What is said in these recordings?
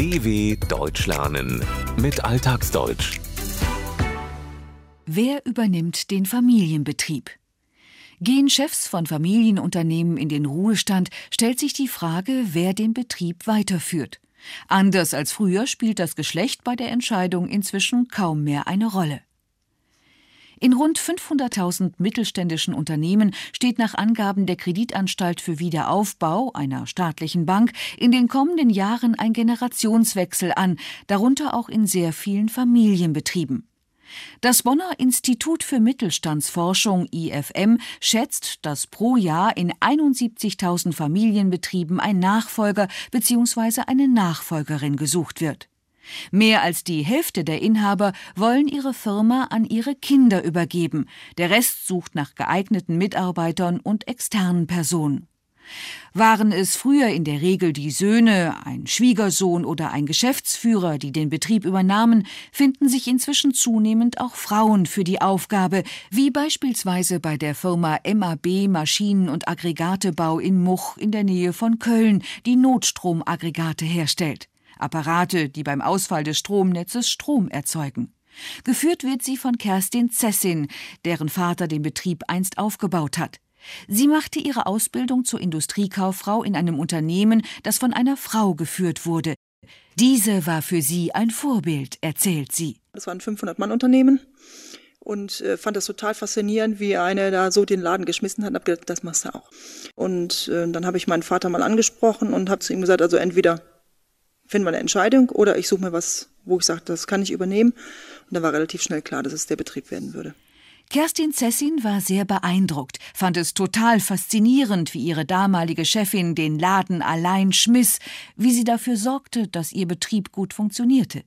DW Deutsch lernen mit Alltagsdeutsch. Wer übernimmt den Familienbetrieb? Gehen Chefs von Familienunternehmen in den Ruhestand, stellt sich die Frage, wer den Betrieb weiterführt. Anders als früher spielt das Geschlecht bei der Entscheidung inzwischen kaum mehr eine Rolle. In rund 500.000 mittelständischen Unternehmen steht nach Angaben der Kreditanstalt für Wiederaufbau, einer staatlichen Bank, in den kommenden Jahren ein Generationswechsel an, darunter auch in sehr vielen Familienbetrieben. Das Bonner Institut für Mittelstandsforschung IFM schätzt, dass pro Jahr in 71.000 Familienbetrieben ein Nachfolger bzw. eine Nachfolgerin gesucht wird. Mehr als die Hälfte der Inhaber wollen ihre Firma an ihre Kinder übergeben, der Rest sucht nach geeigneten Mitarbeitern und externen Personen. Waren es früher in der Regel die Söhne, ein Schwiegersohn oder ein Geschäftsführer, die den Betrieb übernahmen, finden sich inzwischen zunehmend auch Frauen für die Aufgabe, wie beispielsweise bei der Firma MAB Maschinen- und Aggregatebau in Much in der Nähe von Köln, die Notstromaggregate herstellt. Apparate, die beim Ausfall des Stromnetzes Strom erzeugen. Geführt wird sie von Kerstin Zessin, deren Vater den Betrieb einst aufgebaut hat. Sie machte ihre Ausbildung zur Industriekauffrau in einem Unternehmen, das von einer Frau geführt wurde. Diese war für sie ein Vorbild, erzählt sie. Das war ein 500-Mann-Unternehmen und äh, fand das total faszinierend, wie eine da so den Laden geschmissen hat und habe gedacht, das machst du auch. Und äh, dann habe ich meinen Vater mal angesprochen und habe zu ihm gesagt, also entweder finden wir eine Entscheidung oder ich suche mir was, wo ich sage, das kann ich übernehmen. Und da war relativ schnell klar, dass es der Betrieb werden würde. Kerstin Zessin war sehr beeindruckt, fand es total faszinierend, wie ihre damalige Chefin den Laden allein schmiss, wie sie dafür sorgte, dass ihr Betrieb gut funktionierte.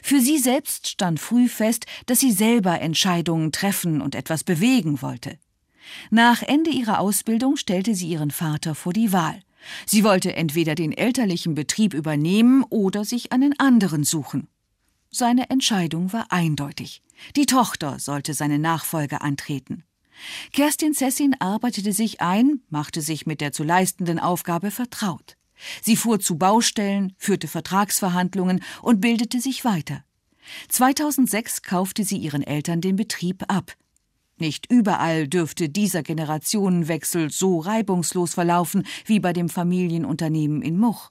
Für sie selbst stand früh fest, dass sie selber Entscheidungen treffen und etwas bewegen wollte. Nach Ende ihrer Ausbildung stellte sie ihren Vater vor die Wahl. Sie wollte entweder den elterlichen Betrieb übernehmen oder sich einen anderen suchen. Seine Entscheidung war eindeutig. Die Tochter sollte seine Nachfolge antreten. Kerstin Sessin arbeitete sich ein, machte sich mit der zu leistenden Aufgabe vertraut. Sie fuhr zu Baustellen, führte Vertragsverhandlungen und bildete sich weiter. 2006 kaufte sie ihren Eltern den Betrieb ab. Nicht überall dürfte dieser Generationenwechsel so reibungslos verlaufen wie bei dem Familienunternehmen in Much.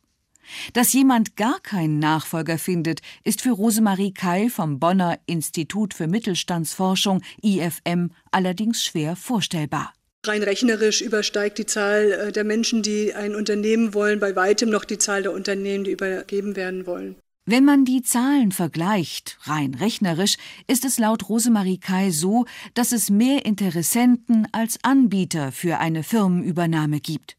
Dass jemand gar keinen Nachfolger findet, ist für Rosemarie Keil vom Bonner Institut für Mittelstandsforschung IFM allerdings schwer vorstellbar. Rein rechnerisch übersteigt die Zahl äh, der Menschen, die ein Unternehmen wollen, bei weitem noch die Zahl der Unternehmen, die übergeben werden wollen. Wenn man die Zahlen vergleicht, rein rechnerisch, ist es laut Rosemarie Kai so, dass es mehr Interessenten als Anbieter für eine Firmenübernahme gibt.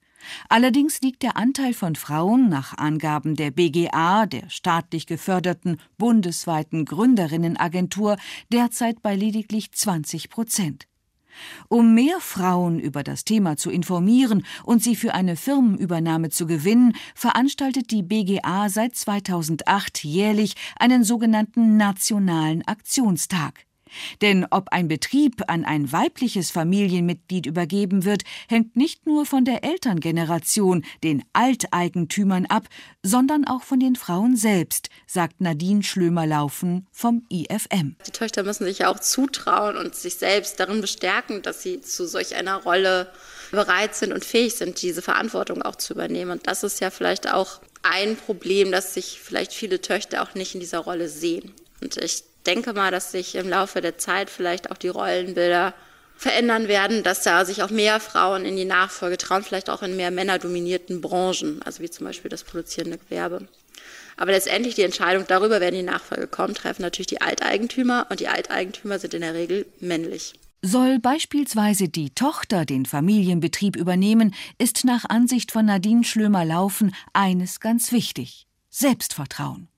Allerdings liegt der Anteil von Frauen nach Angaben der BGA, der staatlich geförderten bundesweiten Gründerinnenagentur, derzeit bei lediglich 20 Prozent. Um mehr Frauen über das Thema zu informieren und sie für eine Firmenübernahme zu gewinnen, veranstaltet die BGA seit 2008 jährlich einen sogenannten Nationalen Aktionstag. Denn ob ein Betrieb an ein weibliches Familienmitglied übergeben wird, hängt nicht nur von der Elterngeneration, den Alteigentümern ab, sondern auch von den Frauen selbst, sagt Nadine Schlömer-Laufen vom IFM. Die Töchter müssen sich ja auch zutrauen und sich selbst darin bestärken, dass sie zu solch einer Rolle bereit sind und fähig sind, diese Verantwortung auch zu übernehmen. Und das ist ja vielleicht auch ein Problem, dass sich vielleicht viele Töchter auch nicht in dieser Rolle sehen. Und ich denke mal, dass sich im Laufe der Zeit vielleicht auch die Rollenbilder verändern werden, dass da sich auch mehr Frauen in die Nachfolge trauen, vielleicht auch in mehr männerdominierten Branchen, also wie zum Beispiel das produzierende Gewerbe. Aber letztendlich die Entscheidung darüber, wer in die Nachfolge kommt, treffen natürlich die Alteigentümer und die Alteigentümer sind in der Regel männlich. Soll beispielsweise die Tochter den Familienbetrieb übernehmen, ist nach Ansicht von Nadine Schlömer-Laufen eines ganz wichtig: Selbstvertrauen.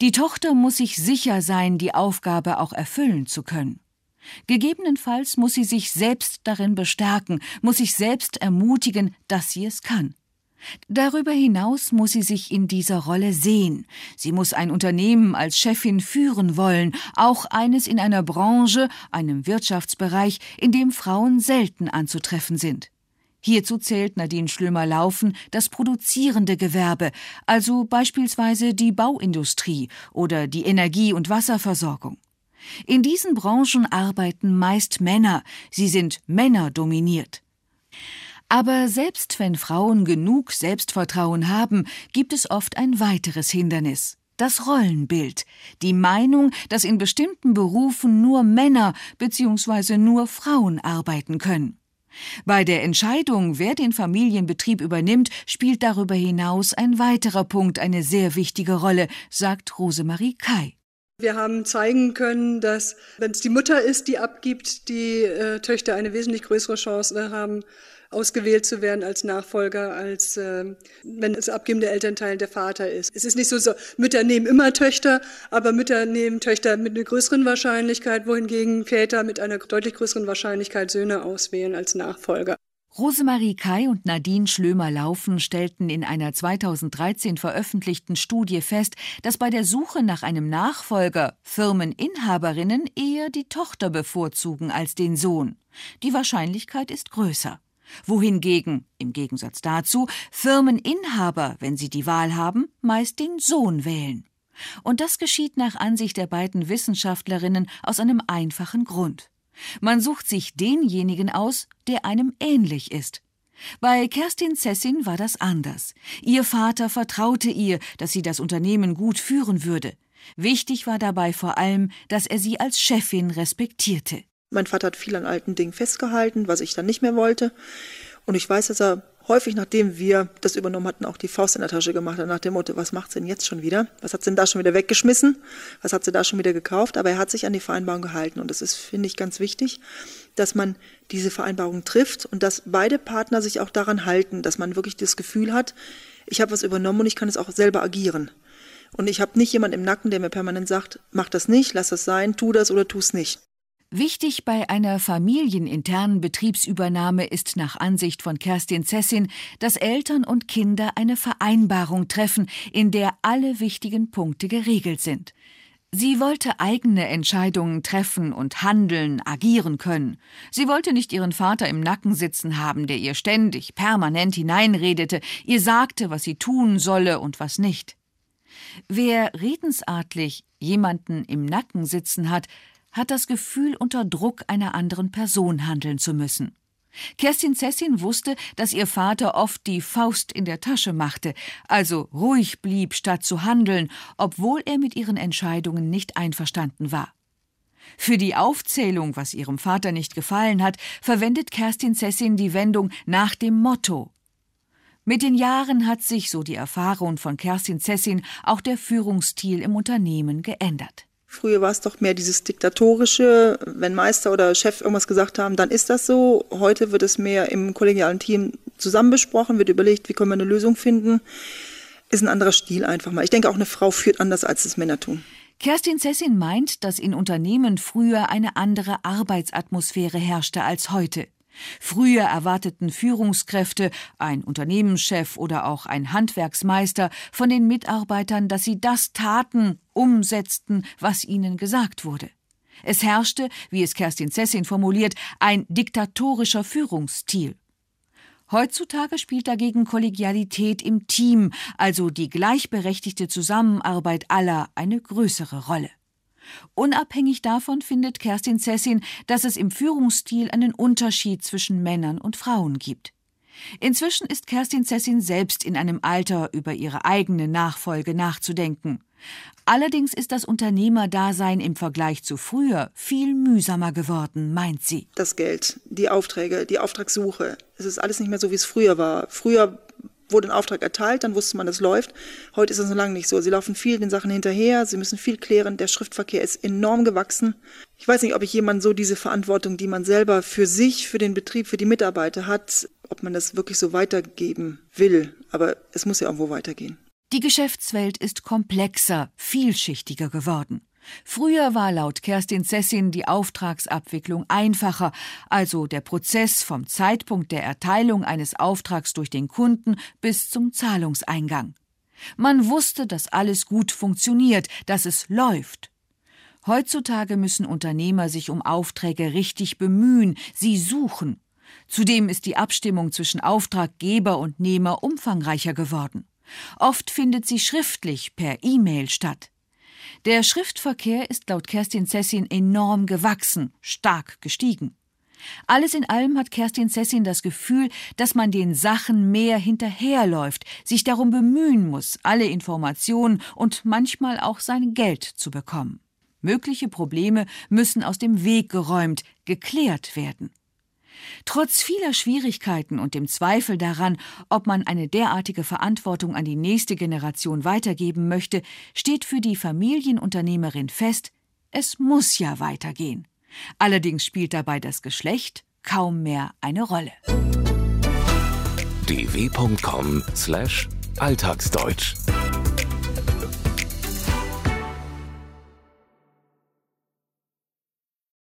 Die Tochter muss sich sicher sein, die Aufgabe auch erfüllen zu können. Gegebenenfalls muss sie sich selbst darin bestärken, muss sich selbst ermutigen, dass sie es kann. Darüber hinaus muss sie sich in dieser Rolle sehen. Sie muss ein Unternehmen als Chefin führen wollen, auch eines in einer Branche, einem Wirtschaftsbereich, in dem Frauen selten anzutreffen sind. Hierzu zählt Nadine Schlömer-Laufen das produzierende Gewerbe, also beispielsweise die Bauindustrie oder die Energie- und Wasserversorgung. In diesen Branchen arbeiten meist Männer, sie sind männerdominiert. Aber selbst wenn Frauen genug Selbstvertrauen haben, gibt es oft ein weiteres Hindernis. Das Rollenbild, die Meinung, dass in bestimmten Berufen nur Männer bzw. nur Frauen arbeiten können. Bei der Entscheidung, wer den Familienbetrieb übernimmt, spielt darüber hinaus ein weiterer Punkt eine sehr wichtige Rolle, sagt Rosemarie Kai. Wir haben zeigen können, dass wenn es die Mutter ist, die abgibt, die äh, Töchter eine wesentlich größere Chance haben, ausgewählt zu werden als Nachfolger, als äh, wenn das abgebende Elternteil der Vater ist. Es ist nicht so, so, Mütter nehmen immer Töchter, aber Mütter nehmen Töchter mit einer größeren Wahrscheinlichkeit, wohingegen Väter mit einer deutlich größeren Wahrscheinlichkeit Söhne auswählen als Nachfolger. Rosemarie Kai und Nadine Schlömer-Laufen stellten in einer 2013 veröffentlichten Studie fest, dass bei der Suche nach einem Nachfolger Firmeninhaberinnen eher die Tochter bevorzugen als den Sohn. Die Wahrscheinlichkeit ist größer wohingegen, im Gegensatz dazu, Firmeninhaber, wenn sie die Wahl haben, meist den Sohn wählen. Und das geschieht nach Ansicht der beiden Wissenschaftlerinnen aus einem einfachen Grund. Man sucht sich denjenigen aus, der einem ähnlich ist. Bei Kerstin Zessin war das anders. Ihr Vater vertraute ihr, dass sie das Unternehmen gut führen würde. Wichtig war dabei vor allem, dass er sie als Chefin respektierte. Mein Vater hat viel an alten Dingen festgehalten, was ich dann nicht mehr wollte. Und ich weiß, dass er häufig, nachdem wir das übernommen hatten, auch die Faust in der Tasche gemacht hat, nach dem Motto, was macht sie denn jetzt schon wieder? Was hat sie denn da schon wieder weggeschmissen? Was hat sie da schon wieder gekauft? Aber er hat sich an die Vereinbarung gehalten. Und das ist, finde ich, ganz wichtig, dass man diese Vereinbarung trifft und dass beide Partner sich auch daran halten, dass man wirklich das Gefühl hat, ich habe was übernommen und ich kann es auch selber agieren. Und ich habe nicht jemanden im Nacken, der mir permanent sagt, mach das nicht, lass das sein, tu das oder tu es nicht. Wichtig bei einer familieninternen Betriebsübernahme ist nach Ansicht von Kerstin Zessin, dass Eltern und Kinder eine Vereinbarung treffen, in der alle wichtigen Punkte geregelt sind. Sie wollte eigene Entscheidungen treffen und handeln, agieren können. Sie wollte nicht ihren Vater im Nacken sitzen haben, der ihr ständig, permanent hineinredete, ihr sagte, was sie tun solle und was nicht. Wer redensartlich jemanden im Nacken sitzen hat, hat das Gefühl, unter Druck einer anderen Person handeln zu müssen. Kerstin Zessin wusste, dass ihr Vater oft die Faust in der Tasche machte, also ruhig blieb, statt zu handeln, obwohl er mit ihren Entscheidungen nicht einverstanden war. Für die Aufzählung, was ihrem Vater nicht gefallen hat, verwendet Kerstin Zessin die Wendung nach dem Motto. Mit den Jahren hat sich, so die Erfahrung von Kerstin Zessin, auch der Führungsstil im Unternehmen geändert. Früher war es doch mehr dieses diktatorische, wenn Meister oder Chef irgendwas gesagt haben, dann ist das so. Heute wird es mehr im kollegialen Team zusammen besprochen, wird überlegt, wie können wir eine Lösung finden. Ist ein anderer Stil einfach mal. Ich denke, auch eine Frau führt anders, als es Männer tun. Kerstin Zessin meint, dass in Unternehmen früher eine andere Arbeitsatmosphäre herrschte als heute. Früher erwarteten Führungskräfte, ein Unternehmenschef oder auch ein Handwerksmeister von den Mitarbeitern, dass sie das taten, umsetzten, was ihnen gesagt wurde. Es herrschte, wie es Kerstin Zessin formuliert, ein diktatorischer Führungsstil. Heutzutage spielt dagegen Kollegialität im Team, also die gleichberechtigte Zusammenarbeit aller, eine größere Rolle. Unabhängig davon findet Kerstin Zessin, dass es im Führungsstil einen Unterschied zwischen Männern und Frauen gibt. Inzwischen ist Kerstin Zessin selbst in einem Alter, über ihre eigene Nachfolge nachzudenken. Allerdings ist das Unternehmerdasein im Vergleich zu früher viel mühsamer geworden, meint sie. Das Geld, die Aufträge, die Auftragssuche, es ist alles nicht mehr so, wie es früher war. Früher wurde ein Auftrag erteilt, dann wusste man, das läuft. Heute ist es so lange nicht so. Sie laufen viel den Sachen hinterher, sie müssen viel klären. Der Schriftverkehr ist enorm gewachsen. Ich weiß nicht, ob ich jemand so diese Verantwortung, die man selber für sich, für den Betrieb, für die Mitarbeiter hat, ob man das wirklich so weitergeben will. Aber es muss ja irgendwo weitergehen. Die Geschäftswelt ist komplexer, vielschichtiger geworden. Früher war laut Kerstin Zessin die Auftragsabwicklung einfacher, also der Prozess vom Zeitpunkt der Erteilung eines Auftrags durch den Kunden bis zum Zahlungseingang. Man wusste, dass alles gut funktioniert, dass es läuft. Heutzutage müssen Unternehmer sich um Aufträge richtig bemühen, sie suchen. Zudem ist die Abstimmung zwischen Auftraggeber und Nehmer umfangreicher geworden. Oft findet sie schriftlich per E-Mail statt. Der Schriftverkehr ist laut Kerstin Sessin enorm gewachsen, stark gestiegen. Alles in allem hat Kerstin Sessin das Gefühl, dass man den Sachen mehr hinterherläuft, sich darum bemühen muss, alle Informationen und manchmal auch sein Geld zu bekommen. Mögliche Probleme müssen aus dem Weg geräumt, geklärt werden. Trotz vieler Schwierigkeiten und dem Zweifel daran, ob man eine derartige Verantwortung an die nächste Generation weitergeben möchte, steht für die Familienunternehmerin fest, es muss ja weitergehen. Allerdings spielt dabei das Geschlecht kaum mehr eine Rolle. dw.com/alltagsdeutsch